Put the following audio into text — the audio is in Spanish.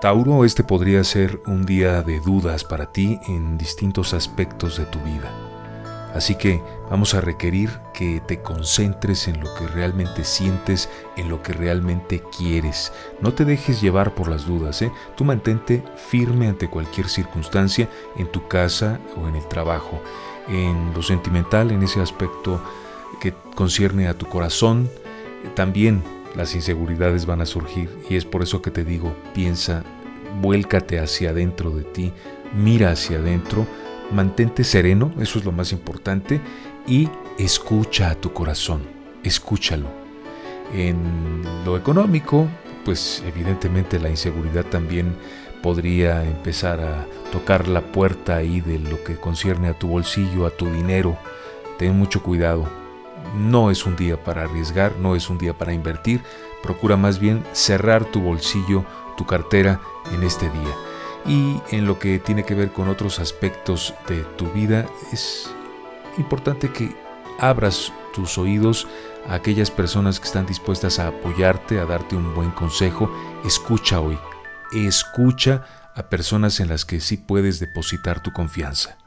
Tauro, este podría ser un día de dudas para ti en distintos aspectos de tu vida. Así que vamos a requerir que te concentres en lo que realmente sientes, en lo que realmente quieres. No te dejes llevar por las dudas, ¿eh? Tú mantente firme ante cualquier circunstancia en tu casa o en el trabajo. En lo sentimental, en ese aspecto que concierne a tu corazón, también las inseguridades van a surgir y es por eso que te digo, piensa, vuélcate hacia adentro de ti, mira hacia adentro, mantente sereno, eso es lo más importante, y escucha a tu corazón, escúchalo. En lo económico, pues evidentemente la inseguridad también podría empezar a tocar la puerta ahí de lo que concierne a tu bolsillo, a tu dinero. Ten mucho cuidado. No es un día para arriesgar, no es un día para invertir. Procura más bien cerrar tu bolsillo, tu cartera en este día. Y en lo que tiene que ver con otros aspectos de tu vida, es importante que abras tus oídos a aquellas personas que están dispuestas a apoyarte, a darte un buen consejo. Escucha hoy, escucha a personas en las que sí puedes depositar tu confianza.